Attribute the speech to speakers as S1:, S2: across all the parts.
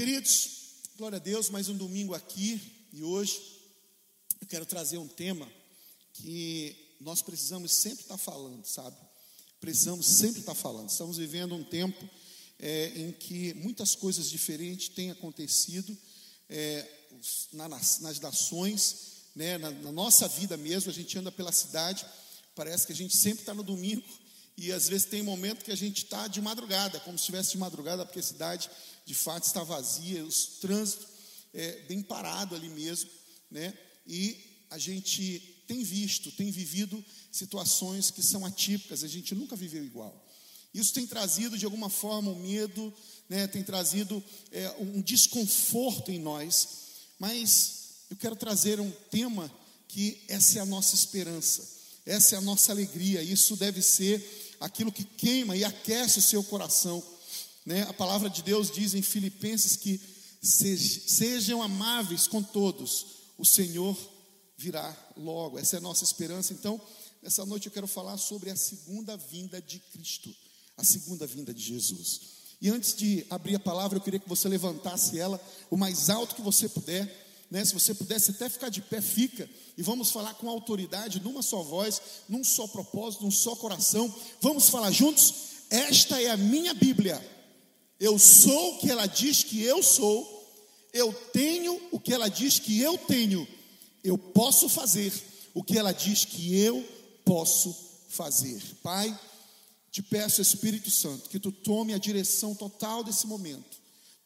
S1: Queridos, glória a Deus, mais um domingo aqui e hoje eu quero trazer um tema que nós precisamos sempre estar falando, sabe? Precisamos sempre estar falando. Estamos vivendo um tempo é, em que muitas coisas diferentes têm acontecido é, nas, nas nações, né, na, na nossa vida mesmo. A gente anda pela cidade, parece que a gente sempre está no domingo e às vezes tem momento que a gente está de madrugada, como se estivesse de madrugada, porque a cidade de fato está vazia, o trânsito é bem parado ali mesmo, né? E a gente tem visto, tem vivido situações que são atípicas, a gente nunca viveu igual. Isso tem trazido de alguma forma um medo, né? Tem trazido é, um desconforto em nós, mas eu quero trazer um tema que essa é a nossa esperança, essa é a nossa alegria, isso deve ser aquilo que queima e aquece o seu coração. Né? A palavra de Deus diz em Filipenses que sejam amáveis com todos, o Senhor virá logo. Essa é a nossa esperança. Então, nessa noite eu quero falar sobre a segunda vinda de Cristo, a segunda vinda de Jesus. E antes de abrir a palavra, eu queria que você levantasse ela o mais alto que você puder né? Se você pudesse até ficar de pé, fica. E vamos falar com autoridade, numa só voz, num só propósito, num só coração. Vamos falar juntos? Esta é a minha Bíblia. Eu sou o que ela diz que eu sou. Eu tenho o que ela diz que eu tenho. Eu posso fazer o que ela diz que eu posso fazer. Pai, te peço, Espírito Santo, que tu tome a direção total desse momento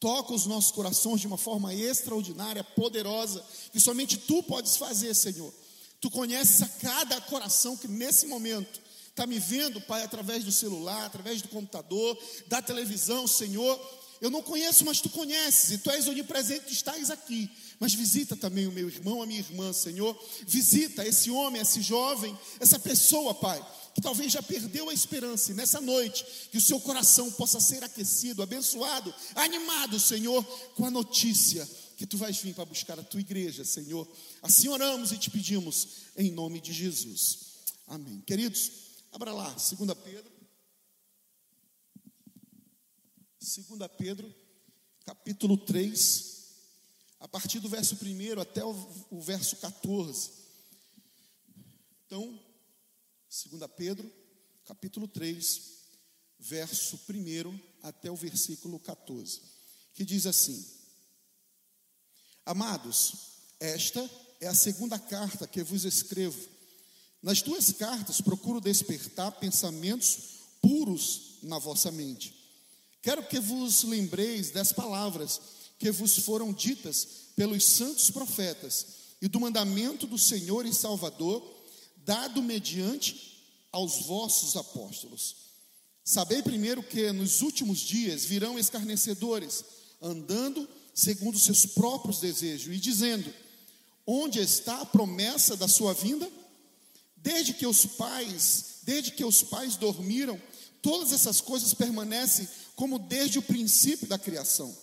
S1: toca os nossos corações de uma forma extraordinária, poderosa, que somente tu podes fazer, Senhor. Tu conheces a cada coração que nesse momento está me vendo, Pai, através do celular, através do computador, da televisão, Senhor. Eu não conheço, mas tu conheces, e tu és onipresente, estás aqui. Mas visita também o meu irmão, a minha irmã, Senhor. Visita esse homem, esse jovem, essa pessoa, Pai que talvez já perdeu a esperança, e nessa noite, que o seu coração possa ser aquecido, abençoado, animado, Senhor, com a notícia que tu vais vir para buscar a tua igreja, Senhor. Assim oramos e te pedimos, em nome de Jesus. Amém. Queridos, abra lá, 2 Pedro. 2 Pedro, capítulo 3, a partir do verso 1 até o, o verso 14. Então, 2 Pedro, capítulo 3, verso 1 até o versículo 14, que diz assim: Amados, esta é a segunda carta que vos escrevo. Nas duas cartas procuro despertar pensamentos puros na vossa mente. Quero que vos lembreis das palavras que vos foram ditas pelos santos profetas e do mandamento do Senhor e Salvador dado mediante aos vossos apóstolos. Sabei primeiro que nos últimos dias virão escarnecedores, andando segundo seus próprios desejos e dizendo: Onde está a promessa da sua vinda? Desde que os pais, desde que os pais dormiram, todas essas coisas permanecem como desde o princípio da criação.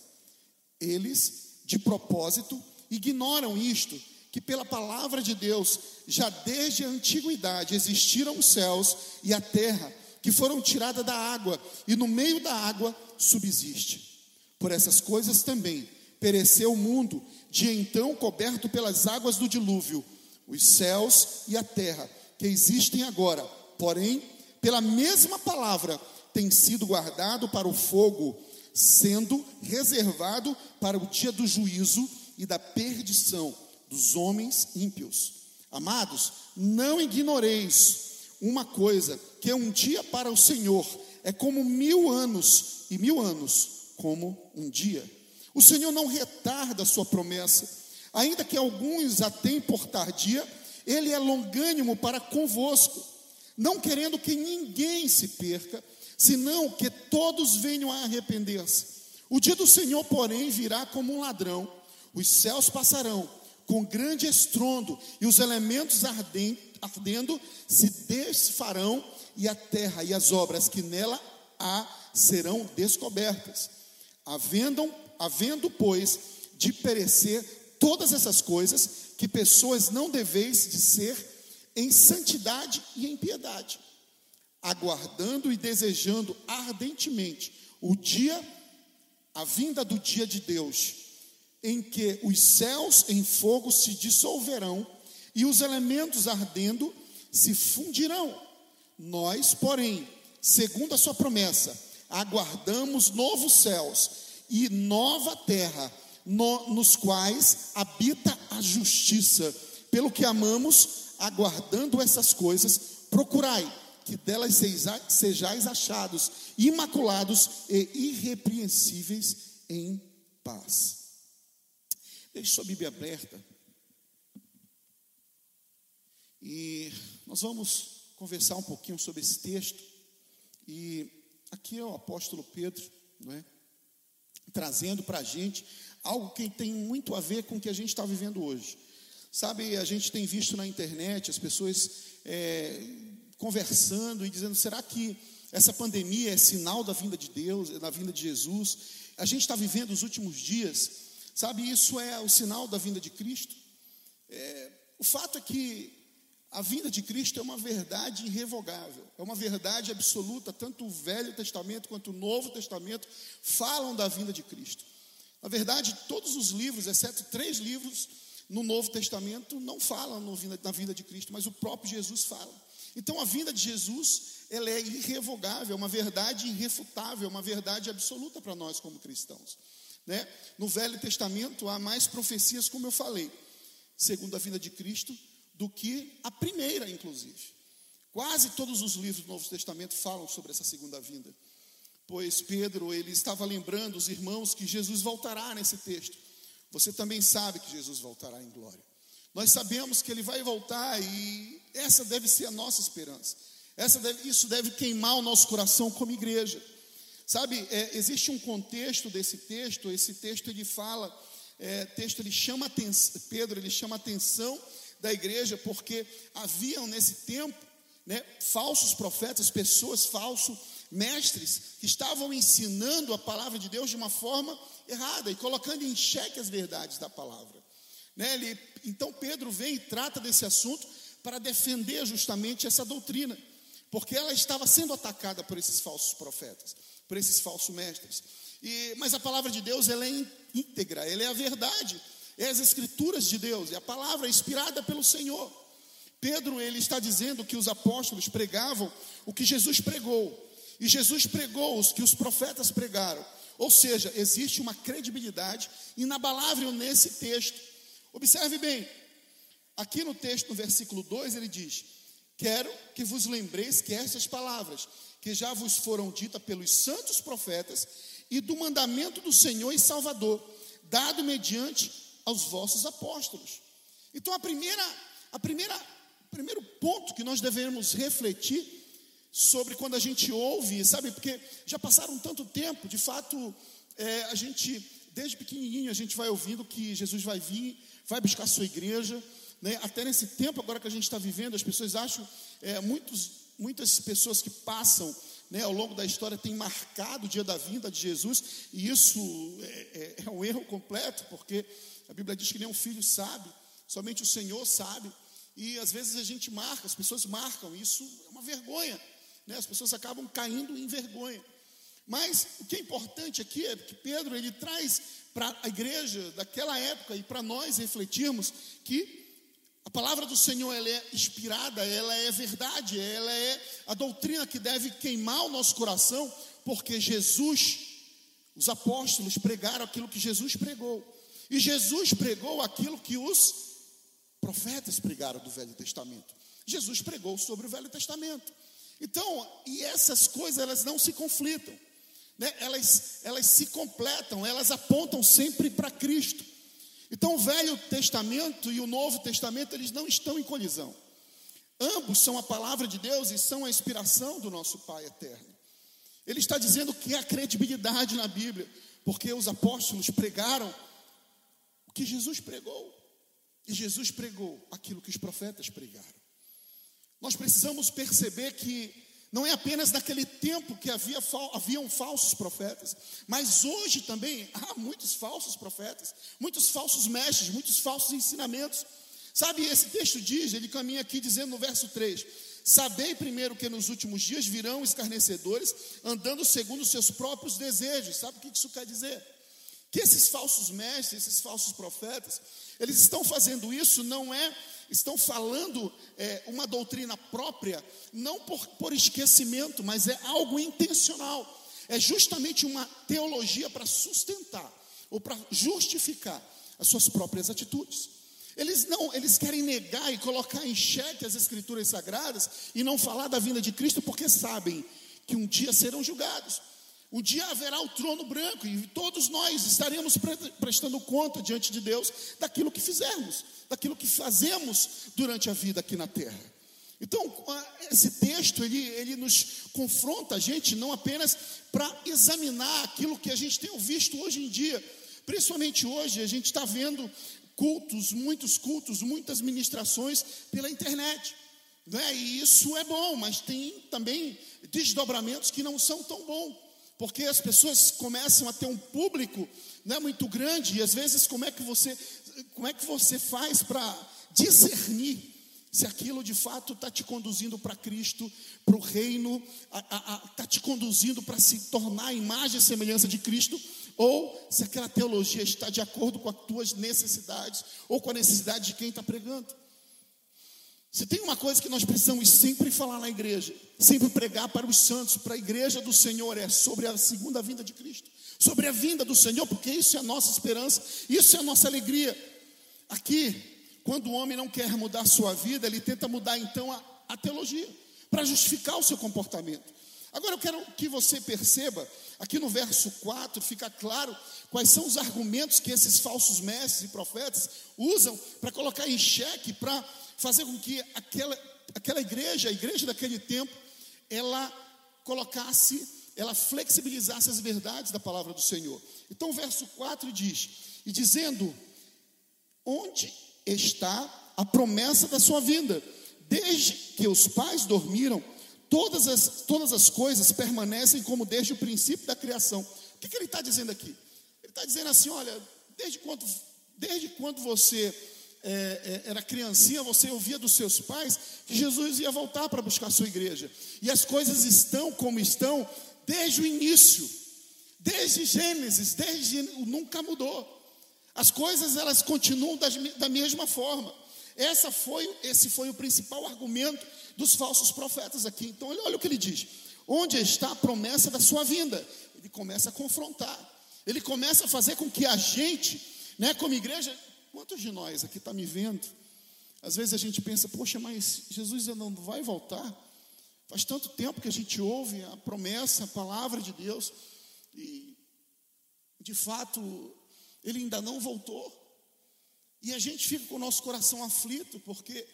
S1: Eles, de propósito, ignoram isto que pela palavra de Deus, já desde a antiguidade existiram os céus e a terra, que foram tiradas da água, e no meio da água subsiste. Por essas coisas também pereceu o mundo, de então coberto pelas águas do dilúvio, os céus e a terra, que existem agora, porém, pela mesma palavra, tem sido guardado para o fogo, sendo reservado para o dia do juízo e da perdição dos homens ímpios. Amados, não ignoreis uma coisa, que um dia para o Senhor é como mil anos, e mil anos como um dia. O Senhor não retarda a sua promessa, ainda que alguns a tenham por tardia, Ele é longânimo para convosco, não querendo que ninguém se perca, senão que todos venham a arrepender-se. O dia do Senhor, porém, virá como um ladrão, os céus passarão com grande estrondo, e os elementos ardendo se desfarão, e a terra e as obras que nela há serão descobertas. Havendo, havendo, pois, de perecer todas essas coisas, que pessoas não deveis de ser em santidade e em piedade, aguardando e desejando ardentemente o dia a vinda do dia de Deus, em que os céus em fogo se dissolverão e os elementos ardendo se fundirão. Nós, porém, segundo a sua promessa, aguardamos novos céus e nova terra, no, nos quais habita a justiça. Pelo que amamos, aguardando essas coisas, procurai que delas sejais achados imaculados e irrepreensíveis em paz. Deixe sua Bíblia aberta. E nós vamos conversar um pouquinho sobre esse texto. E aqui é o apóstolo Pedro, não é? Trazendo para a gente algo que tem muito a ver com o que a gente está vivendo hoje. Sabe, a gente tem visto na internet as pessoas é, conversando e dizendo: será que essa pandemia é sinal da vinda de Deus, da vinda de Jesus? A gente está vivendo os últimos dias, sabe, isso é o sinal da vinda de Cristo. É, o fato é que a vinda de Cristo é uma verdade irrevogável, é uma verdade absoluta. Tanto o Velho Testamento quanto o Novo Testamento falam da vinda de Cristo. Na verdade, todos os livros, exceto três livros no Novo Testamento, não falam na vinda de Cristo, mas o próprio Jesus fala. Então, a vinda de Jesus, ela é irrevogável, é uma verdade irrefutável, é uma verdade absoluta para nós como cristãos. Né? No Velho Testamento há mais profecias, como eu falei, segundo a vinda de Cristo, do que a primeira, inclusive. Quase todos os livros do Novo Testamento falam sobre essa segunda vinda. Pois Pedro, ele estava lembrando os irmãos que Jesus voltará nesse texto. Você também sabe que Jesus voltará em glória. Nós sabemos que ele vai voltar e essa deve ser a nossa esperança. Essa deve, isso deve queimar o nosso coração como igreja. Sabe, é, existe um contexto desse texto. Esse texto ele fala, é, texto ele chama atenção, Pedro ele chama atenção da igreja, porque haviam nesse tempo né, falsos profetas, pessoas falsos, mestres, que estavam ensinando a palavra de Deus de uma forma errada e colocando em xeque as verdades da palavra. Né, ele, então Pedro vem e trata desse assunto para defender justamente essa doutrina, porque ela estava sendo atacada por esses falsos profetas, por esses falsos mestres. E, mas a palavra de Deus ela é íntegra, ela é a verdade é as escrituras de Deus, é a palavra inspirada pelo Senhor. Pedro ele está dizendo que os apóstolos pregavam o que Jesus pregou, e Jesus pregou os que os profetas pregaram. Ou seja, existe uma credibilidade inabalável nesse texto. Observe bem, aqui no texto, no versículo 2, ele diz: Quero que vos lembreis que estas palavras, que já vos foram ditas pelos santos profetas, e do mandamento do Senhor e Salvador, dado mediante aos vossos apóstolos. Então a primeira, a primeira, o primeiro ponto que nós devemos refletir sobre quando a gente ouve, sabe, porque já passaram tanto tempo, de fato, é, a gente, desde pequenininho, a gente vai ouvindo que Jesus vai vir, vai buscar a sua igreja, né? até nesse tempo agora que a gente está vivendo, as pessoas acham, é, muitos, muitas pessoas que passam né, ao longo da história têm marcado o dia da vinda de Jesus, e isso é, é, é um erro completo, porque a Bíblia diz que nem um filho sabe, somente o Senhor sabe. E às vezes a gente marca, as pessoas marcam, isso é uma vergonha. Né? As pessoas acabam caindo em vergonha. Mas o que é importante aqui é que Pedro ele traz para a igreja daquela época e para nós refletirmos que a palavra do Senhor ela é inspirada, ela é verdade, ela é a doutrina que deve queimar o nosso coração, porque Jesus, os apóstolos pregaram aquilo que Jesus pregou. E Jesus pregou aquilo que os profetas pregaram do Velho Testamento. Jesus pregou sobre o Velho Testamento. Então, e essas coisas elas não se conflitam, né? elas, elas se completam, elas apontam sempre para Cristo. Então, o Velho Testamento e o Novo Testamento eles não estão em colisão. Ambos são a palavra de Deus e são a inspiração do nosso Pai eterno. Ele está dizendo que há credibilidade na Bíblia, porque os apóstolos pregaram o que Jesus pregou. E Jesus pregou aquilo que os profetas pregaram. Nós precisamos perceber que não é apenas naquele tempo que havia, haviam falsos profetas, mas hoje também há muitos falsos profetas, muitos falsos mestres, muitos falsos ensinamentos. Sabe, esse texto diz, ele caminha aqui dizendo no verso 3: Sabei primeiro que nos últimos dias virão escarnecedores, andando segundo seus próprios desejos. Sabe o que isso quer dizer? Que esses falsos mestres, esses falsos profetas, eles estão fazendo isso, não é, estão falando é, uma doutrina própria, não por, por esquecimento, mas é algo intencional. É justamente uma teologia para sustentar ou para justificar as suas próprias atitudes. Eles não, eles querem negar e colocar em xeque as escrituras sagradas e não falar da vinda de Cristo porque sabem que um dia serão julgados. Um dia haverá o trono branco e todos nós estaremos prestando conta diante de Deus daquilo que fizemos, daquilo que fazemos durante a vida aqui na terra. Então, esse texto ele, ele nos confronta a gente não apenas para examinar aquilo que a gente tem visto hoje em dia, principalmente hoje, a gente está vendo cultos, muitos cultos, muitas ministrações pela internet. Né? E isso é bom, mas tem também desdobramentos que não são tão bons, porque as pessoas começam a ter um público né, muito grande, e às vezes como é que você, como é que você faz para discernir se aquilo de fato está te conduzindo para Cristo, para o reino, está te conduzindo para se tornar a imagem e semelhança de Cristo, ou se aquela teologia está de acordo com as tuas necessidades, ou com a necessidade de quem está pregando. Se tem uma coisa que nós precisamos sempre falar na igreja, sempre pregar para os santos, para a igreja do Senhor, é sobre a segunda vinda de Cristo, sobre a vinda do Senhor, porque isso é a nossa esperança, isso é a nossa alegria. Aqui, quando o homem não quer mudar a sua vida, ele tenta mudar então a, a teologia, para justificar o seu comportamento. Agora eu quero que você perceba, aqui no verso 4, fica claro quais são os argumentos que esses falsos mestres e profetas usam para colocar em xeque, para fazer com que aquela, aquela igreja, a igreja daquele tempo, ela colocasse, ela flexibilizasse as verdades da palavra do Senhor. Então o verso 4 diz: E dizendo, onde está a promessa da sua vinda? Desde que os pais dormiram, todas as, todas as coisas permanecem como desde o princípio da criação. O que, que ele está dizendo aqui? Ele está dizendo assim: olha, desde quando, desde quando você é, é, era criancinha, você ouvia dos seus pais que Jesus ia voltar para buscar a sua igreja. E as coisas estão como estão desde o início, desde Gênesis, desde nunca mudou. As coisas elas continuam das, da mesma forma. Essa foi, esse foi o principal argumento dos falsos profetas aqui. Então, olha, olha o que ele diz: onde está a promessa da sua vinda? Ele começa a confrontar, ele começa a fazer com que a gente, né, como igreja, quantos de nós aqui está me vendo? Às vezes a gente pensa, poxa, mas Jesus não vai voltar. Faz tanto tempo que a gente ouve a promessa, a palavra de Deus, e de fato ele ainda não voltou. E a gente fica com o nosso coração aflito, porque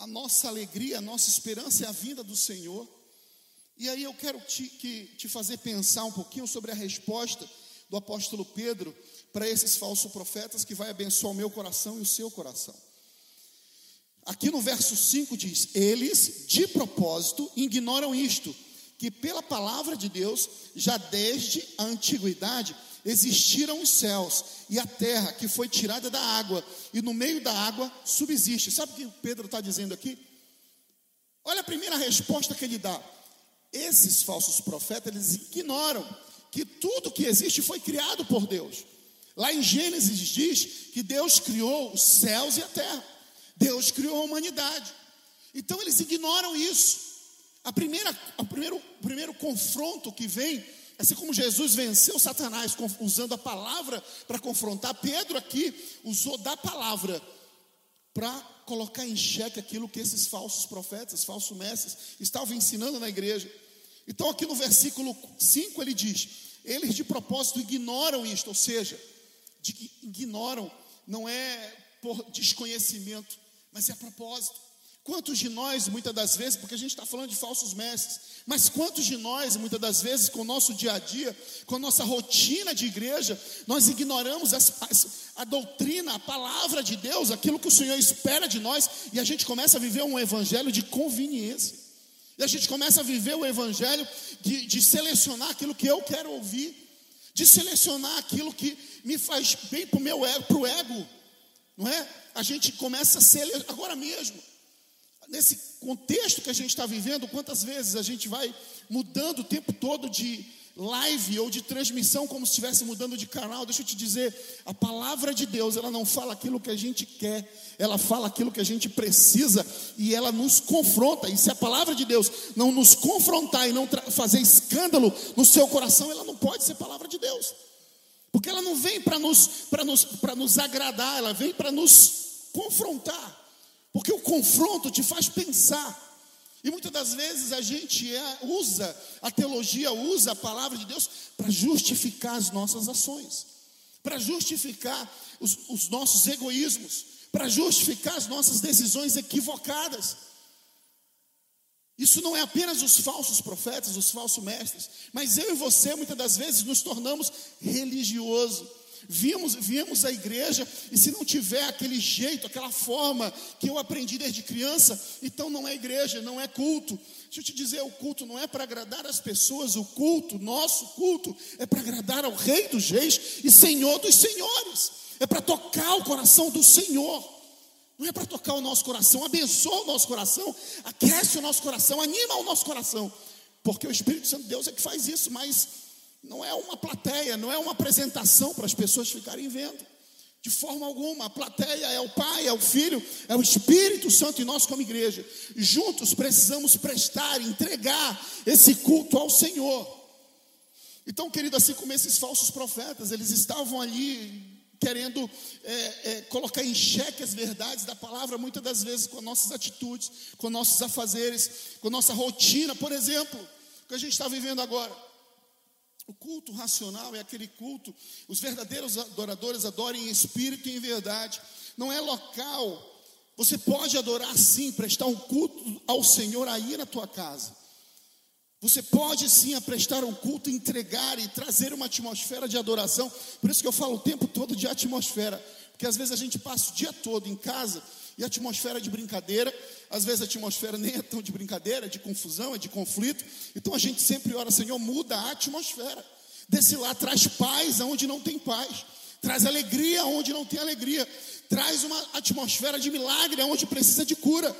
S1: a nossa alegria, a nossa esperança é a vinda do Senhor. E aí eu quero te, que, te fazer pensar um pouquinho sobre a resposta do apóstolo Pedro para esses falsos profetas que vai abençoar o meu coração e o seu coração. Aqui no verso 5 diz: Eles, de propósito, ignoram isto, que pela palavra de Deus, já desde a antiguidade, existiram os céus e a terra que foi tirada da água, e no meio da água subsiste. Sabe o que Pedro está dizendo aqui? Olha a primeira resposta que ele dá. Esses falsos profetas, eles ignoram que tudo que existe foi criado por Deus. Lá em Gênesis diz que Deus criou os céus e a terra. Deus criou a humanidade. Então eles ignoram isso. A primeira, o primeiro, o primeiro confronto que vem Assim como Jesus venceu Satanás usando a palavra para confrontar, Pedro aqui usou da palavra para colocar em xeque aquilo que esses falsos profetas, falsos mestres estavam ensinando na igreja. Então, aqui no versículo 5 ele diz: eles de propósito ignoram isto, ou seja, de ignoram não é por desconhecimento, mas é a propósito. Quantos de nós, muitas das vezes, porque a gente está falando de falsos mestres, mas quantos de nós, muitas das vezes, com o nosso dia a dia, com a nossa rotina de igreja, nós ignoramos as, as, a doutrina, a palavra de Deus, aquilo que o Senhor espera de nós, e a gente começa a viver um evangelho de conveniência, e a gente começa a viver o evangelho de, de selecionar aquilo que eu quero ouvir, de selecionar aquilo que me faz bem para o meu ego, para o ego, não é? A gente começa a ser agora mesmo. Nesse contexto que a gente está vivendo, quantas vezes a gente vai mudando o tempo todo de live ou de transmissão como se estivesse mudando de canal, deixa eu te dizer, a palavra de Deus, ela não fala aquilo que a gente quer, ela fala aquilo que a gente precisa e ela nos confronta. E se a palavra de Deus não nos confrontar e não fazer escândalo no seu coração, ela não pode ser palavra de Deus. Porque ela não vem para nos, nos, nos agradar, ela vem para nos confrontar. Porque o confronto te faz pensar. E muitas das vezes a gente é, usa, a teologia usa a palavra de Deus para justificar as nossas ações, para justificar os, os nossos egoísmos, para justificar as nossas decisões equivocadas. Isso não é apenas os falsos profetas, os falsos mestres, mas eu e você muitas das vezes nos tornamos religiosos Viemos, viemos à igreja e se não tiver aquele jeito, aquela forma que eu aprendi desde criança, então não é igreja, não é culto. Deixa eu te dizer, o culto não é para agradar as pessoas, o culto, nosso culto, é para agradar ao Rei dos Reis e Senhor dos Senhores. É para tocar o coração do Senhor. Não é para tocar o nosso coração, abençoa o nosso coração, aquece o nosso coração, anima o nosso coração. Porque o Espírito Santo de Deus é que faz isso, mas não é uma plateia, não é uma apresentação para as pessoas ficarem vendo. De forma alguma, a plateia é o Pai, é o Filho, é o Espírito Santo e nós, como igreja, juntos precisamos prestar, entregar esse culto ao Senhor. Então, querido, assim como esses falsos profetas, eles estavam ali querendo é, é, colocar em xeque as verdades da palavra, muitas das vezes com nossas atitudes, com nossos afazeres, com nossa rotina, por exemplo, que a gente está vivendo agora. O culto racional é aquele culto, os verdadeiros adoradores adoram em espírito e em verdade, não é local. Você pode adorar sim, prestar um culto ao Senhor aí na tua casa. Você pode sim prestar um culto, entregar e trazer uma atmosfera de adoração. Por isso que eu falo o tempo todo de atmosfera, porque às vezes a gente passa o dia todo em casa e atmosfera de brincadeira, às vezes a atmosfera nem é tão de brincadeira, é de confusão, é de conflito. Então a gente sempre ora, Senhor, muda a atmosfera. Desse lá traz paz aonde não tem paz, traz alegria onde não tem alegria, traz uma atmosfera de milagre aonde precisa de cura.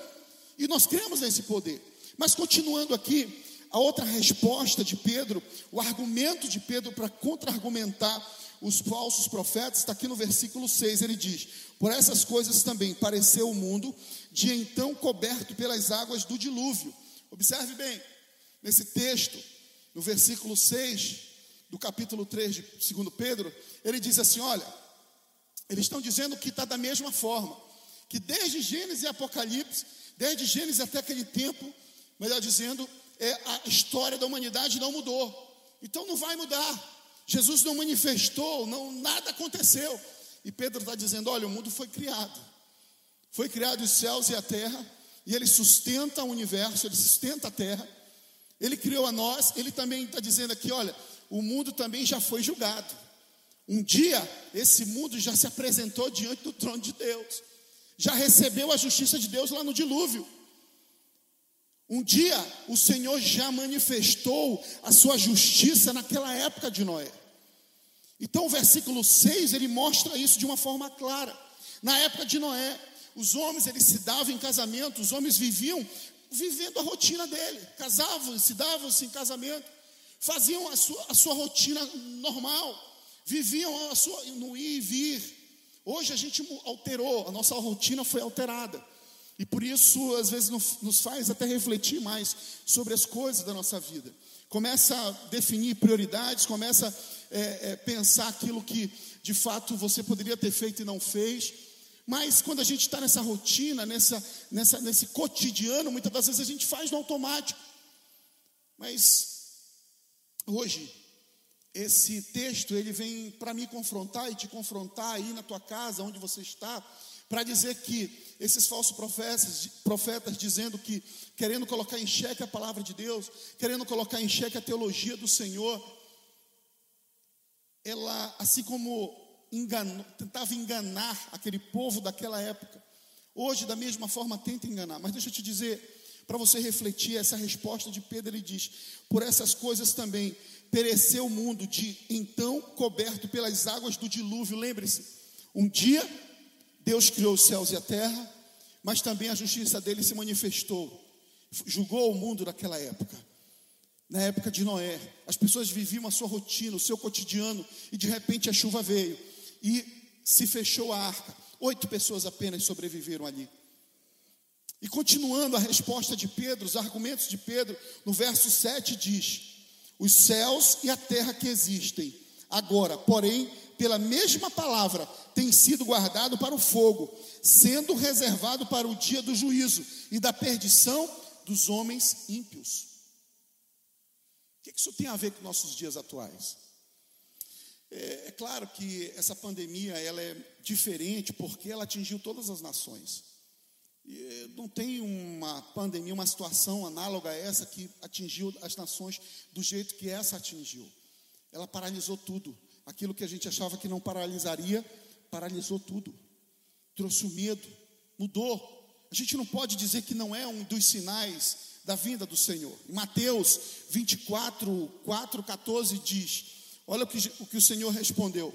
S1: E nós cremos nesse poder. Mas continuando aqui, a outra resposta de Pedro, o argumento de Pedro para contra-argumentar os falsos profetas, está aqui no versículo 6, ele diz: Por essas coisas também pareceu o mundo, de então coberto pelas águas do dilúvio. Observe bem, nesse texto, no versículo 6 do capítulo 3 de 2 Pedro, ele diz assim: Olha, eles estão dizendo que está da mesma forma, que desde Gênesis e Apocalipse, desde Gênesis até aquele tempo, melhor dizendo, é, a história da humanidade não mudou. Então não vai mudar. Jesus não manifestou, não, nada aconteceu. E Pedro está dizendo: olha, o mundo foi criado. Foi criado os céus e a terra, e ele sustenta o universo, ele sustenta a terra. Ele criou a nós, ele também está dizendo aqui: olha, o mundo também já foi julgado. Um dia, esse mundo já se apresentou diante do trono de Deus, já recebeu a justiça de Deus lá no dilúvio. Um dia, o Senhor já manifestou a sua justiça naquela época de Noé. Então, o versículo 6 ele mostra isso de uma forma clara. Na época de Noé, os homens eles se davam em casamento, os homens viviam vivendo a rotina dele, casavam, se davam-se em casamento, faziam a sua, a sua rotina normal, viviam a sua, no ir e vir. Hoje a gente alterou, a nossa rotina foi alterada. E por isso, às vezes, nos faz até refletir mais sobre as coisas da nossa vida. Começa a definir prioridades, começa a é, é, pensar aquilo que de fato você poderia ter feito e não fez. Mas quando a gente está nessa rotina, nessa, nessa, nesse cotidiano, muitas das vezes a gente faz no automático. Mas hoje, esse texto ele vem para me confrontar e te confrontar aí na tua casa, onde você está, para dizer que esses falsos profetas, profetas dizendo que querendo colocar em xeque a palavra de Deus, querendo colocar em xeque a teologia do Senhor, ela, assim como enganou, tentava enganar aquele povo daquela época, hoje, da mesma forma, tenta enganar. Mas deixa eu te dizer, para você refletir essa resposta de Pedro, ele diz: Por essas coisas também pereceu o mundo, de então coberto pelas águas do dilúvio. Lembre-se, um dia Deus criou os céus e a terra, mas também a justiça dele se manifestou, julgou o mundo naquela época. Na época de Noé, as pessoas viviam a sua rotina, o seu cotidiano, e de repente a chuva veio e se fechou a arca. Oito pessoas apenas sobreviveram ali. E continuando a resposta de Pedro, os argumentos de Pedro, no verso 7 diz: Os céus e a terra que existem, agora, porém, pela mesma palavra, tem sido guardado para o fogo, sendo reservado para o dia do juízo e da perdição dos homens ímpios. O que isso tem a ver com nossos dias atuais? É, é, claro que essa pandemia ela é diferente porque ela atingiu todas as nações. E não tem uma pandemia, uma situação análoga a essa que atingiu as nações do jeito que essa atingiu. Ela paralisou tudo. Aquilo que a gente achava que não paralisaria, paralisou tudo. Trouxe o medo, mudou. A gente não pode dizer que não é um dos sinais da vinda do Senhor. Em Mateus 24, 4, 14 diz: Olha o que, o que o Senhor respondeu: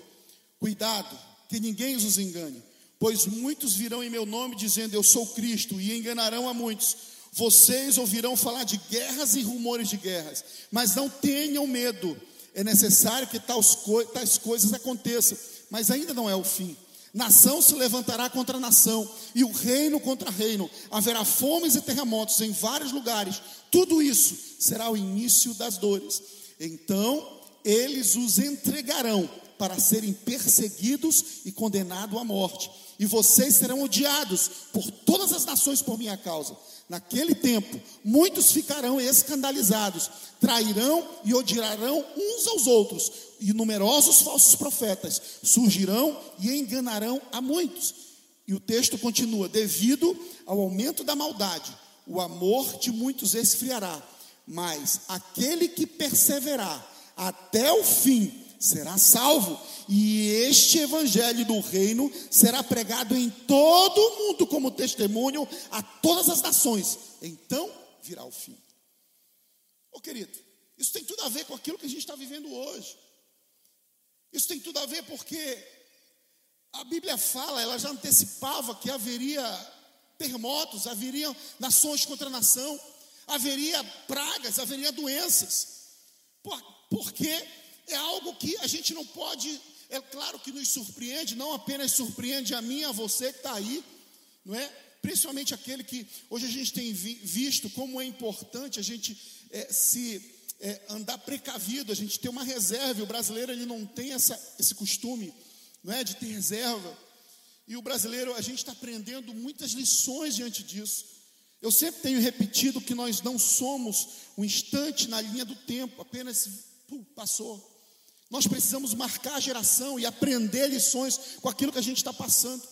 S1: Cuidado, que ninguém os engane, pois muitos virão em meu nome dizendo eu sou Cristo e enganarão a muitos. Vocês ouvirão falar de guerras e rumores de guerras, mas não tenham medo. É necessário que tais, tais coisas aconteçam, mas ainda não é o fim. Nação se levantará contra nação, e o reino contra reino. Haverá fomes e terremotos em vários lugares. Tudo isso será o início das dores. Então eles os entregarão para serem perseguidos e condenados à morte. E vocês serão odiados por todas as nações por minha causa. Naquele tempo, muitos ficarão escandalizados, trairão e odiarão uns aos outros, e numerosos falsos profetas surgirão e enganarão a muitos. E o texto continua: devido ao aumento da maldade, o amor de muitos esfriará, mas aquele que perseverar até o fim será salvo, e este evangelho do reino será pregado em todo o mundo como testemunho a todas as nações. Então virá o fim. Ô querido, isso tem tudo a ver com aquilo que a gente está vivendo hoje. Isso tem tudo a ver porque a Bíblia fala, ela já antecipava que haveria terremotos, haveria nações contra nação, haveria pragas, haveria doenças. Por, porque é algo que a gente não pode, é claro que nos surpreende, não apenas surpreende a mim, a você que está aí, não é? Principalmente aquele que hoje a gente tem visto como é importante a gente é, se é, andar precavido, a gente ter uma reserva. O brasileiro ele não tem essa, esse costume, não é, de ter reserva. E o brasileiro a gente está aprendendo muitas lições diante disso. Eu sempre tenho repetido que nós não somos um instante na linha do tempo, apenas passou. Nós precisamos marcar a geração e aprender lições com aquilo que a gente está passando.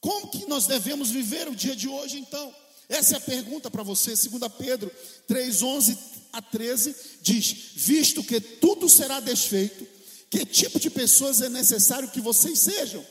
S1: Como que nós devemos viver o dia de hoje, então? Essa é a pergunta para você. 2 Pedro 3, 11 a 13 diz: Visto que tudo será desfeito, que tipo de pessoas é necessário que vocês sejam?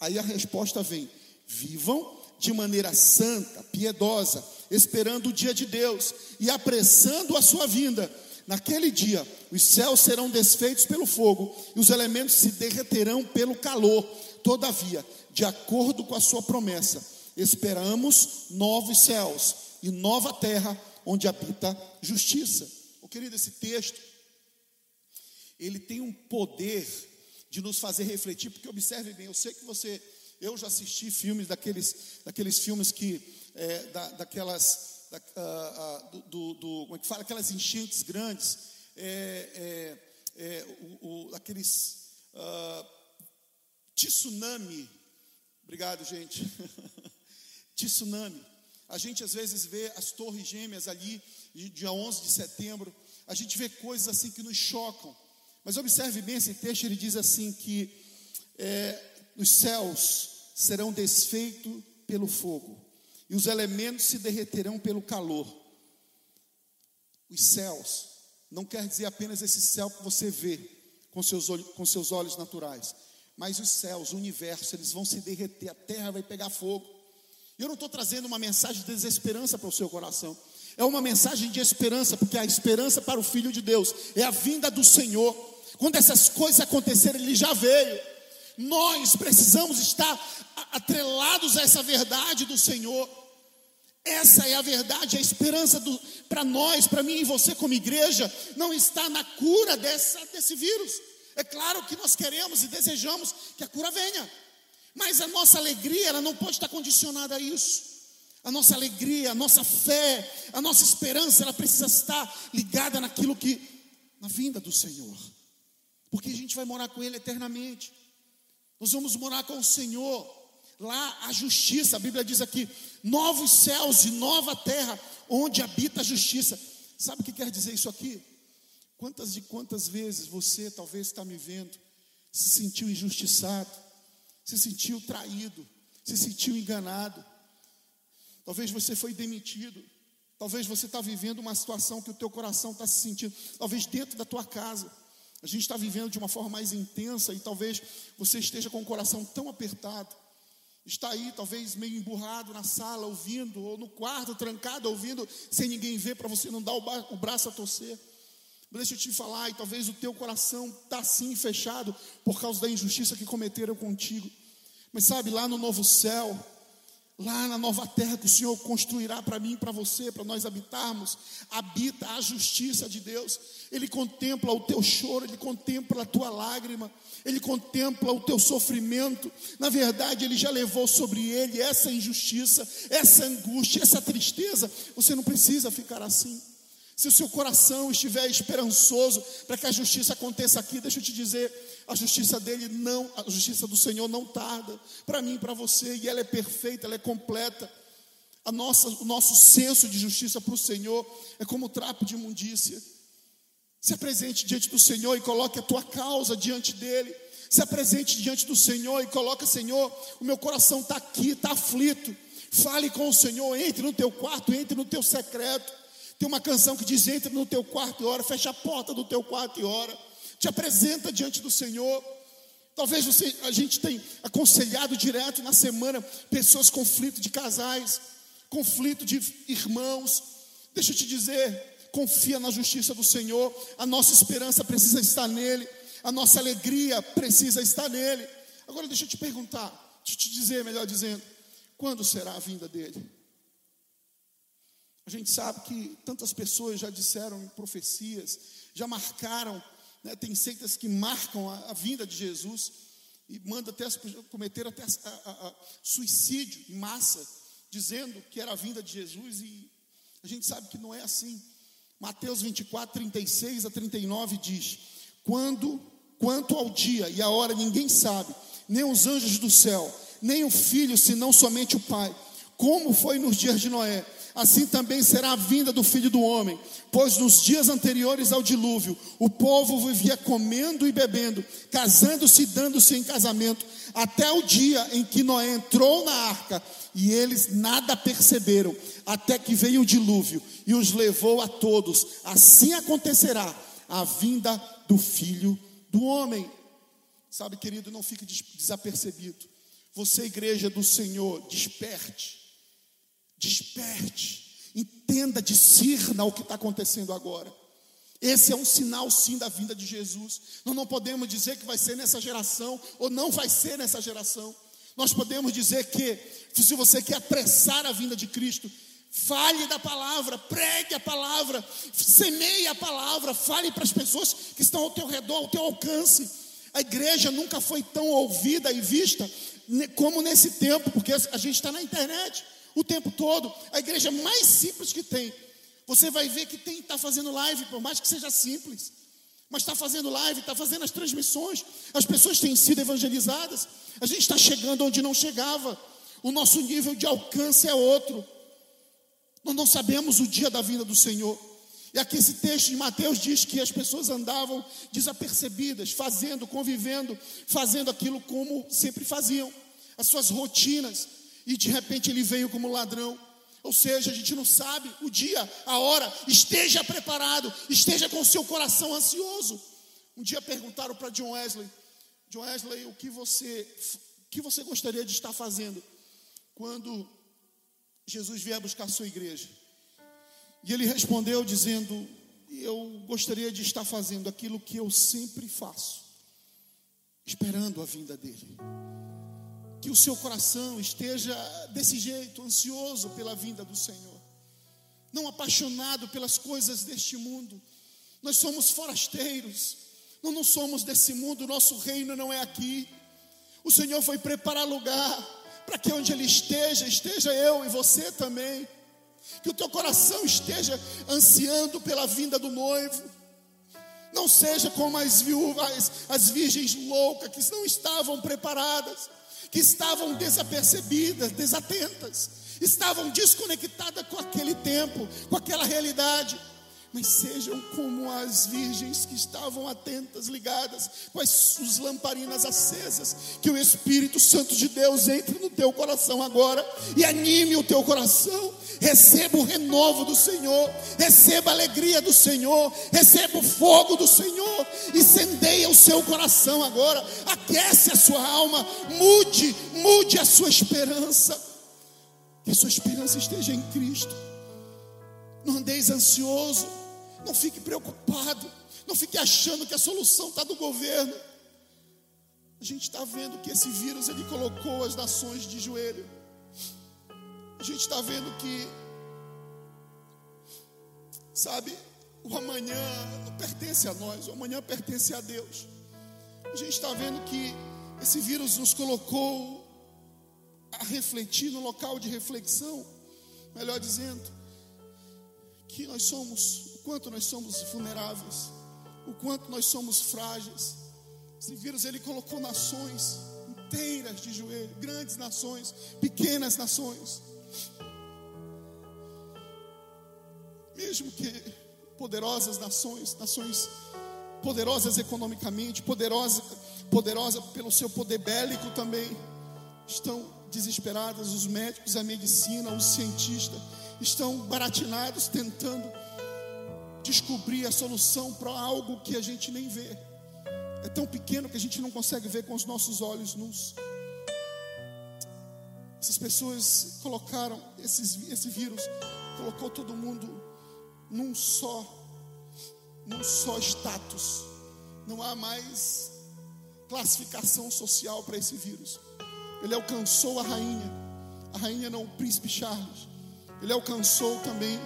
S1: Aí a resposta vem: vivam de maneira santa, piedosa, esperando o dia de Deus e apressando a sua vinda Naquele dia, os céus serão desfeitos pelo fogo e os elementos se derreterão pelo calor. Todavia, de acordo com a sua promessa, esperamos novos céus e nova terra onde habita justiça. Oh, querido, esse texto ele tem um poder de nos fazer refletir, porque observe bem, eu sei que você, eu já assisti filmes daqueles, daqueles filmes que, é, da, daquelas da, uh, uh, do, do, como é que fala, aquelas enchentes grandes, é, é, é, o, o, aqueles uh, tsunami, obrigado gente, tsunami, a gente às vezes vê as torres gêmeas ali, dia 11 de setembro, a gente vê coisas assim que nos chocam, mas observe bem esse texto, ele diz assim que é, os céus serão desfeitos pelo fogo, e os elementos se derreterão pelo calor. Os céus, não quer dizer apenas esse céu que você vê com seus, olhos, com seus olhos naturais, mas os céus, o universo, eles vão se derreter, a terra vai pegar fogo. E eu não estou trazendo uma mensagem de desesperança para o seu coração, é uma mensagem de esperança, porque a esperança para o Filho de Deus é a vinda do Senhor. Quando essas coisas acontecerem, Ele já veio. Nós precisamos estar atrelados a essa verdade do Senhor. Essa é a verdade, a esperança para nós, para mim e você como igreja, não está na cura dessa, desse vírus. É claro que nós queremos e desejamos que a cura venha, mas a nossa alegria ela não pode estar condicionada a isso. A nossa alegria, a nossa fé, a nossa esperança, ela precisa estar ligada naquilo que, na vinda do Senhor, porque a gente vai morar com Ele eternamente. Nós vamos morar com o Senhor. Lá a justiça, a Bíblia diz aqui: novos céus e nova terra, onde habita a justiça. Sabe o que quer dizer isso aqui? Quantas e quantas vezes você talvez está me vendo, se sentiu injustiçado, se sentiu traído, se sentiu enganado. Talvez você foi demitido. Talvez você está vivendo uma situação que o teu coração está se sentindo, talvez dentro da tua casa. A gente está vivendo de uma forma mais intensa e talvez você esteja com o coração tão apertado. Está aí, talvez meio emburrado na sala, ouvindo, ou no quarto, trancado, ouvindo, sem ninguém ver, para você não dar o braço a torcer. Deixa eu te falar, e talvez o teu coração está assim fechado por causa da injustiça que cometeram contigo. Mas sabe, lá no novo céu, lá na nova terra que o Senhor construirá para mim, para você, para nós habitarmos, habita a justiça de Deus. Ele contempla o teu choro, ele contempla a tua lágrima, ele contempla o teu sofrimento. Na verdade, ele já levou sobre ele essa injustiça, essa angústia, essa tristeza. Você não precisa ficar assim. Se o seu coração estiver esperançoso para que a justiça aconteça aqui, deixa eu te dizer, a justiça dele não, a justiça do Senhor não tarda para mim, para você, e ela é perfeita, ela é completa. A nossa, o nosso senso de justiça para o Senhor é como trapo de imundícia. Se apresente diante do Senhor e coloque a tua causa diante dele. Se apresente diante do Senhor e coloque, Senhor, o meu coração está aqui, está aflito. Fale com o Senhor, entre no teu quarto, entre no teu secreto. Tem uma canção que diz: entra no teu quarto e ora, fecha a porta do teu quarto e ora. Te apresenta diante do Senhor. Talvez você, a gente tenha aconselhado direto na semana pessoas conflito de casais, conflito de irmãos. Deixa eu te dizer, confia na justiça do Senhor. A nossa esperança precisa estar nele. A nossa alegria precisa estar nele. Agora deixa eu te perguntar, deixa eu te dizer, melhor dizendo, quando será a vinda dele? A gente sabe que tantas pessoas já disseram em profecias, já marcaram, né, tem seitas que marcam a, a, vinda de Jesus e manda até cometer até a, a, suicídio em massa, dizendo que era a vinda de Jesus e a gente sabe que não é assim. Mateus 24, 36 a 39 diz: Quando, quanto ao dia e a hora ninguém sabe, nem os anjos do céu, nem o filho, senão somente o Pai. Como foi nos dias de Noé assim também será a vinda do filho do homem. Pois nos dias anteriores ao dilúvio, o povo vivia comendo e bebendo, casando-se e dando-se em casamento, até o dia em que Noé entrou na arca, e eles nada perceberam, até que veio o dilúvio e os levou a todos. Assim acontecerá a vinda do filho do homem. Sabe, querido, não fique desapercebido. Você, igreja do Senhor, desperte Desperte, entenda, discirna o que está acontecendo agora. Esse é um sinal, sim, da vinda de Jesus. Nós não podemos dizer que vai ser nessa geração ou não vai ser nessa geração. Nós podemos dizer que, se você quer apressar a vinda de Cristo, fale da palavra, pregue a palavra, semeie a palavra, fale para as pessoas que estão ao teu redor, ao teu alcance. A igreja nunca foi tão ouvida e vista como nesse tempo, porque a gente está na internet o tempo todo. A igreja mais simples que tem. Você vai ver que tem está fazendo live, por mais que seja simples. Mas está fazendo live, está fazendo as transmissões. As pessoas têm sido evangelizadas. A gente está chegando onde não chegava. O nosso nível de alcance é outro. Nós não sabemos o dia da vinda do Senhor. E aqui esse texto de Mateus diz que as pessoas andavam desapercebidas, fazendo, convivendo, fazendo aquilo como sempre faziam, as suas rotinas, e de repente ele veio como ladrão. Ou seja, a gente não sabe o dia, a hora. Esteja preparado, esteja com o seu coração ansioso. Um dia perguntaram para John Wesley: John Wesley, o que você, o que você gostaria de estar fazendo quando Jesus vier buscar a sua igreja? E ele respondeu dizendo: Eu gostaria de estar fazendo aquilo que eu sempre faço. esperando a vinda dele. Que o seu coração esteja desse jeito, ansioso pela vinda do Senhor, não apaixonado pelas coisas deste mundo. Nós somos forasteiros, nós não somos desse mundo, nosso reino não é aqui. O Senhor foi preparar lugar para que onde Ele esteja, esteja eu e você também. Que o teu coração esteja ansiando pela vinda do noivo. Não seja como as viúvas, as virgens loucas que não estavam preparadas, que estavam desapercebidas, desatentas, estavam desconectadas com aquele tempo, com aquela realidade mas sejam como as virgens que estavam atentas, ligadas, com as suas lamparinas acesas. Que o Espírito Santo de Deus entre no teu coração agora e anime o teu coração. Receba o renovo do Senhor, receba a alegria do Senhor, receba o fogo do Senhor, incendeia o seu coração agora, aquece a sua alma, mude, mude a sua esperança. Que a sua esperança esteja em Cristo. Não andeis ansioso, não fique preocupado. Não fique achando que a solução está do governo. A gente está vendo que esse vírus ele colocou as nações de joelho. A gente está vendo que, sabe, o amanhã não pertence a nós, o amanhã pertence a Deus. A gente está vendo que esse vírus nos colocou a refletir no local de reflexão, melhor dizendo, que nós somos quanto nós somos vulneráveis, o quanto nós somos frágeis. Esse vírus ele colocou nações inteiras de joelho, grandes nações, pequenas nações. Mesmo que poderosas nações, nações poderosas economicamente, poderosas poderosa pelo seu poder bélico também, estão desesperadas, os médicos, a medicina, os cientistas estão baratinados tentando descobrir a solução para algo que a gente nem vê. É tão pequeno que a gente não consegue ver com os nossos olhos nus. Essas pessoas colocaram esses, esse vírus, colocou todo mundo num só, num só status. Não há mais classificação social para esse vírus. Ele alcançou a rainha, a rainha não o príncipe Charles. Ele alcançou também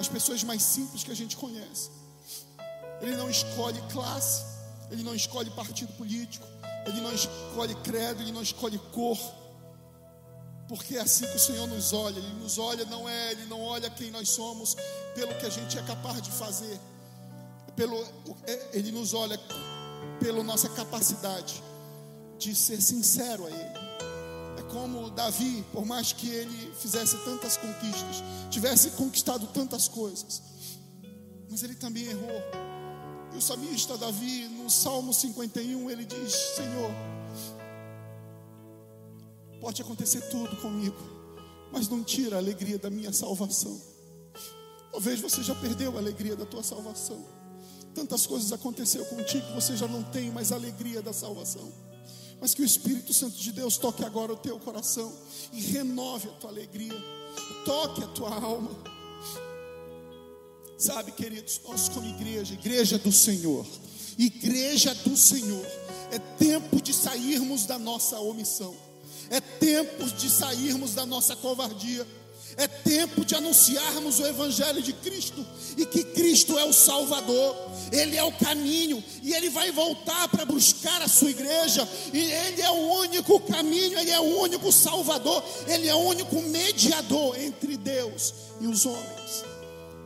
S1: as pessoas mais simples que a gente conhece. Ele não escolhe classe, ele não escolhe partido político, ele não escolhe credo, ele não escolhe cor. Porque é assim que o Senhor nos olha. Ele nos olha, não é, ele não olha quem nós somos pelo que a gente é capaz de fazer. Pelo, é, ele nos olha pela nossa capacidade de ser sincero a Ele como Davi, por mais que ele fizesse tantas conquistas, tivesse conquistado tantas coisas, mas ele também errou. E o salmista Davi, no Salmo 51, ele diz: Senhor, pode acontecer tudo comigo, mas não tira a alegria da minha salvação. Talvez você já perdeu a alegria da tua salvação. Tantas coisas aconteceram contigo que você já não tem mais a alegria da salvação. Mas que o Espírito Santo de Deus toque agora o teu coração e renove a tua alegria, toque a tua alma. Sabe, queridos, nós como igreja, igreja do Senhor, igreja do Senhor, é tempo de sairmos da nossa omissão, é tempo de sairmos da nossa covardia. É tempo de anunciarmos o Evangelho de Cristo e que Cristo é o Salvador, Ele é o caminho e Ele vai voltar para buscar a sua igreja. E Ele é o único caminho, Ele é o único Salvador, Ele é o único mediador entre Deus e os homens.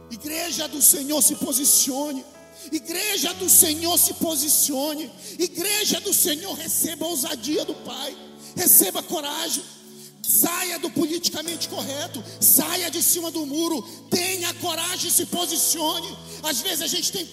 S1: Igreja do Senhor, se posicione. Igreja do Senhor, se posicione. Igreja do Senhor, receba a ousadia do Pai, receba coragem. Saia do politicamente correto, saia de cima do muro, tenha coragem se posicione. Às vezes a gente tem,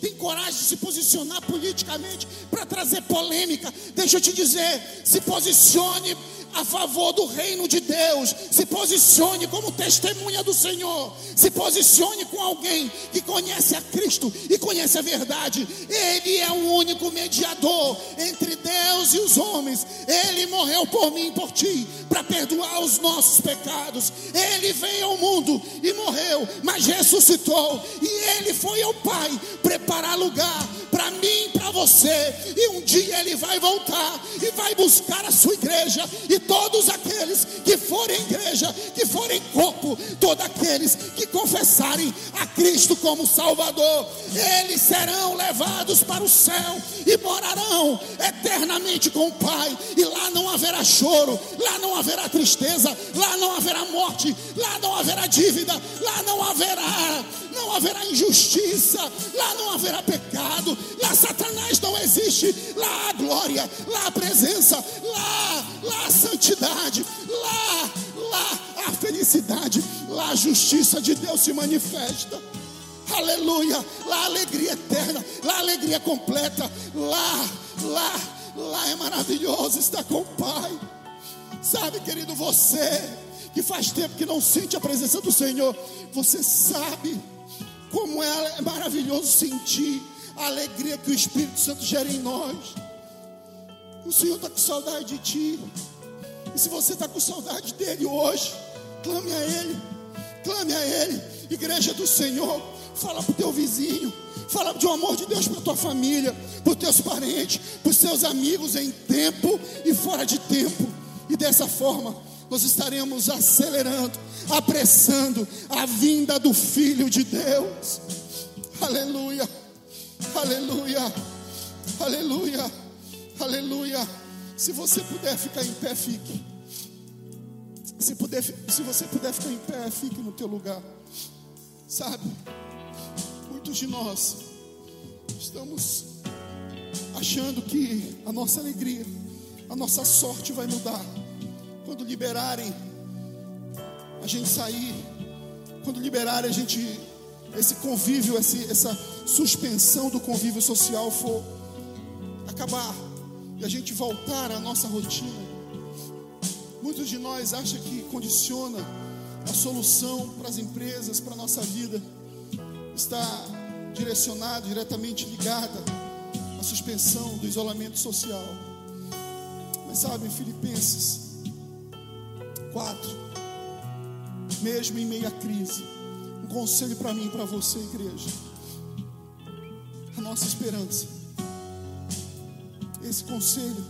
S1: tem coragem de se posicionar politicamente para trazer polêmica. Deixa eu te dizer, se posicione a favor do reino de Deus, se posicione como testemunha do Senhor, se posicione com alguém que conhece a Cristo e conhece a verdade. Ele é o único mediador entre Deus e os homens. Ele morreu por mim e por ti para perdoar os nossos pecados. Ele veio ao mundo e morreu, mas ressuscitou. E ele foi ao Pai preparar lugar para mim, para você. E um dia ele vai voltar e vai buscar a sua igreja e todos aqueles que forem igreja, que forem corpo, todos aqueles que confessarem a Cristo como Salvador, eles serão levados para o céu e morarão eternamente com o Pai. E lá não haverá choro, lá não haverá tristeza, lá não haverá morte, lá não haverá dívida, lá não haverá, não haverá injustiça, lá não haverá pecado, lá Satanás não existe, lá a glória, lá a presença, lá, lá a santidade, lá, lá a felicidade, lá a justiça de Deus se manifesta. Aleluia, lá a alegria eterna, lá a alegria completa, lá, lá, lá é maravilhoso estar com o Pai. Sabe, querido, você que faz tempo que não sente a presença do Senhor, você sabe como é maravilhoso sentir a alegria que o Espírito Santo gera em nós. O Senhor está com saudade de ti. E se você está com saudade dele hoje, clame a Ele, clame a Ele, igreja do Senhor, fala para o teu vizinho, fala de um amor de Deus para tua família, para os teus parentes, para os seus amigos em tempo e fora de tempo. E dessa forma, nós estaremos acelerando, apressando a vinda do Filho de Deus. Aleluia, aleluia, aleluia, aleluia. Se você puder ficar em pé, fique. Se, puder, se você puder ficar em pé, fique no teu lugar. Sabe, muitos de nós estamos achando que a nossa alegria, a nossa sorte vai mudar quando liberarem a gente sair, quando liberarem a gente esse convívio, esse, essa suspensão do convívio social for acabar e a gente voltar à nossa rotina. Muitos de nós acham que condiciona a solução para as empresas, para a nossa vida, está direcionado, diretamente ligada à suspensão do isolamento social. Mas sabe, Filipenses 4, mesmo em meio à crise, um conselho para mim e para você, igreja. Nossa esperança. Esse conselho,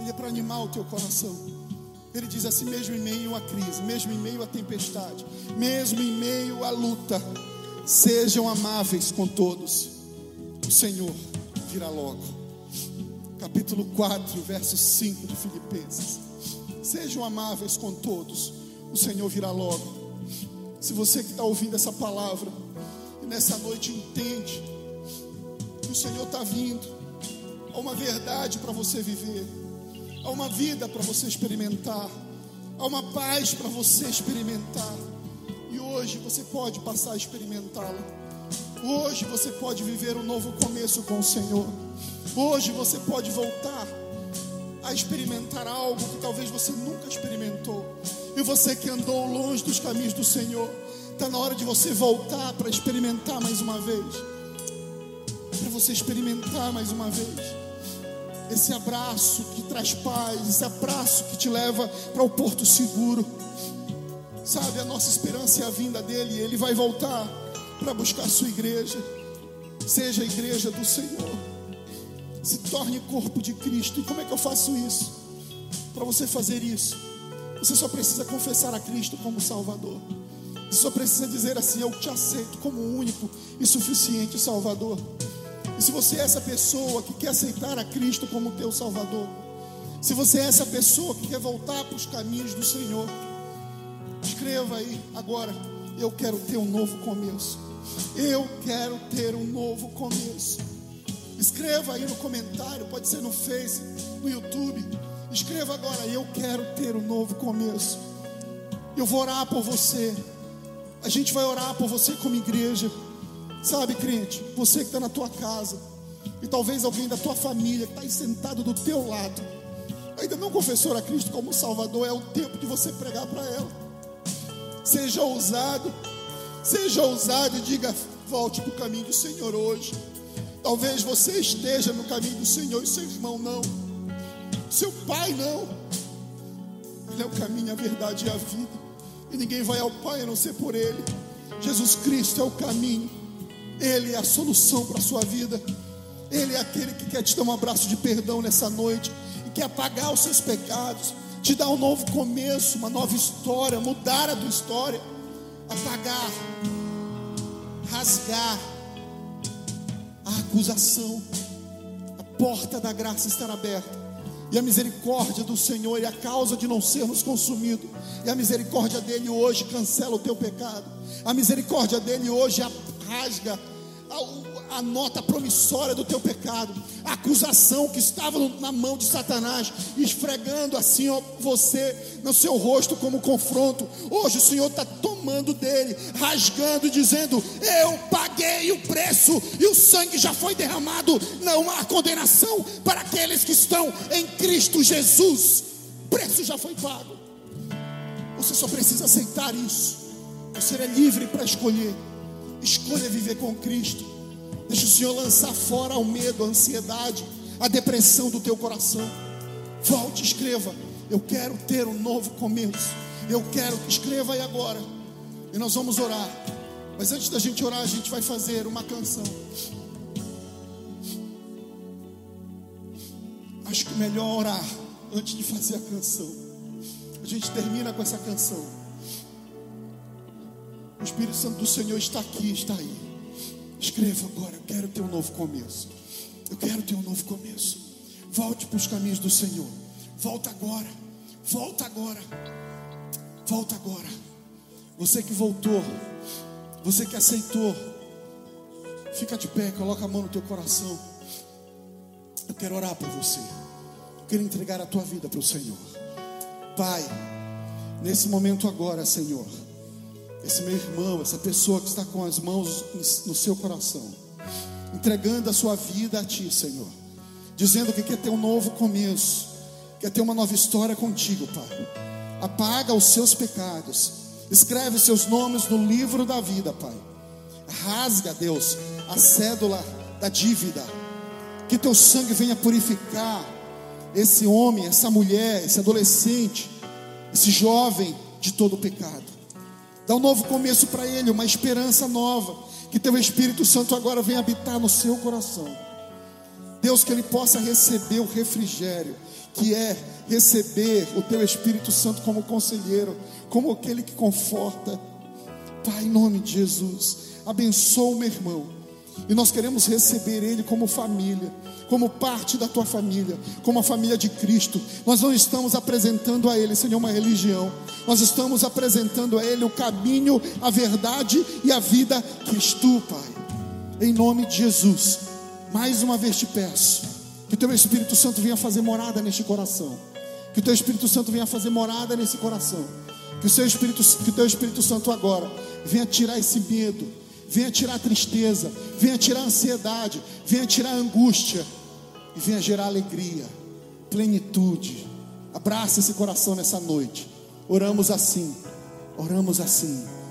S1: ele é para animar o teu coração. Ele diz assim: mesmo em meio à crise, mesmo em meio à tempestade, mesmo em meio à luta, sejam amáveis com todos, o Senhor virá logo. Capítulo 4, verso 5 de Filipenses. Sejam amáveis com todos, o Senhor virá logo. Se você que está ouvindo essa palavra e nessa noite entende o Senhor está vindo, há uma verdade para você viver, há uma vida para você experimentar, há uma paz para você experimentar, e hoje você pode passar a experimentá-la. Hoje você pode viver um novo começo com o Senhor. Hoje você pode voltar a experimentar algo que talvez você nunca experimentou. E você que andou longe dos caminhos do Senhor, está na hora de você voltar para experimentar mais uma vez. Você experimentar mais uma vez. Esse abraço que traz paz, esse abraço que te leva para o porto seguro. Sabe, a nossa esperança é a vinda dele, ele vai voltar para buscar a sua igreja. Seja a igreja do Senhor se torne corpo de Cristo. E como é que eu faço isso? Para você fazer isso, você só precisa confessar a Cristo como Salvador. Você só precisa dizer assim: Eu te aceito como único e suficiente Salvador. E se você é essa pessoa que quer aceitar a Cristo como teu Salvador, se você é essa pessoa que quer voltar para os caminhos do Senhor, escreva aí agora: Eu quero ter um novo começo. Eu quero ter um novo começo. Escreva aí no comentário, pode ser no Face, no YouTube. Escreva agora, eu quero ter um novo começo. Eu vou orar por você. A gente vai orar por você como igreja. Sabe, crente, você que está na tua casa, e talvez alguém da tua família que está aí sentado do teu lado, ainda não confessou a Cristo como Salvador, é o tempo de você pregar para ela. Seja ousado, seja ousado e diga: volte para o caminho do Senhor hoje. Talvez você esteja no caminho do Senhor e seu irmão não, seu pai não. Ele é o caminho, a verdade e a vida. E ninguém vai ao Pai a não ser por Ele. Jesus Cristo é o caminho, Ele é a solução para a sua vida. Ele é aquele que quer te dar um abraço de perdão nessa noite e quer apagar os seus pecados, te dar um novo começo, uma nova história, mudar a tua história, apagar, rasgar a acusação. A porta da graça estará aberta. E a misericórdia do Senhor e a causa de não sermos consumidos. E a misericórdia dele hoje cancela o teu pecado. A misericórdia dele hoje rasga a, a, nota promissória do teu pecado, a acusação que estava na mão de Satanás, esfregando assim ó, você no seu rosto como confronto. Hoje o Senhor está tomando dele, rasgando, dizendo: Eu paguei o preço e o sangue já foi derramado. Não há condenação para aqueles que estão em Cristo Jesus. O preço já foi pago. Você só precisa aceitar isso. Você é livre para escolher. Escolha viver com Cristo. Deixa o Senhor lançar fora o medo, a ansiedade, a depressão do teu coração. Volte, escreva. Eu quero ter um novo começo. Eu quero, escreva aí agora. E nós vamos orar. Mas antes da gente orar, a gente vai fazer uma canção. Acho que melhor orar antes de fazer a canção. A gente termina com essa canção. O Espírito Santo do Senhor está aqui, está aí. Escreva agora, eu quero ter um novo começo. Eu quero ter um novo começo. Volte para os caminhos do Senhor. Volta agora. Volta agora. Volta agora. Você que voltou, você que aceitou, fica de pé, coloca a mão no teu coração. Eu quero orar por você. Eu quero entregar a tua vida para o Senhor. Pai, nesse momento agora, Senhor esse meu irmão, essa pessoa que está com as mãos no seu coração, entregando a sua vida a Ti, Senhor, dizendo que quer ter um novo começo, quer ter uma nova história contigo, Pai. Apaga os seus pecados, escreve os seus nomes no livro da vida, Pai. Rasga, Deus, a cédula da dívida, que Teu sangue venha purificar esse homem, essa mulher, esse adolescente, esse jovem de todo o pecado. Dá um novo começo para ele, uma esperança nova. Que teu Espírito Santo agora venha habitar no seu coração. Deus, que ele possa receber o refrigério, que é receber o teu Espírito Santo como conselheiro, como aquele que conforta. Pai, em nome de Jesus, abençoa o meu irmão. E nós queremos receber ele como família como parte da tua família, como a família de Cristo. Nós não estamos apresentando a Ele, Senhor, uma religião. Nós estamos apresentando a Ele o caminho, a verdade e a vida que tu, Pai. Em nome de Jesus, mais uma vez te peço que o Teu Espírito Santo venha fazer morada neste coração. Que o Teu Espírito Santo venha fazer morada nesse coração. Que o, Espírito, que o Teu Espírito Santo agora venha tirar esse medo venha tirar tristeza, venha tirar ansiedade, venha tirar angústia e venha gerar alegria, plenitude. Abraça esse coração nessa noite. Oramos assim, oramos assim.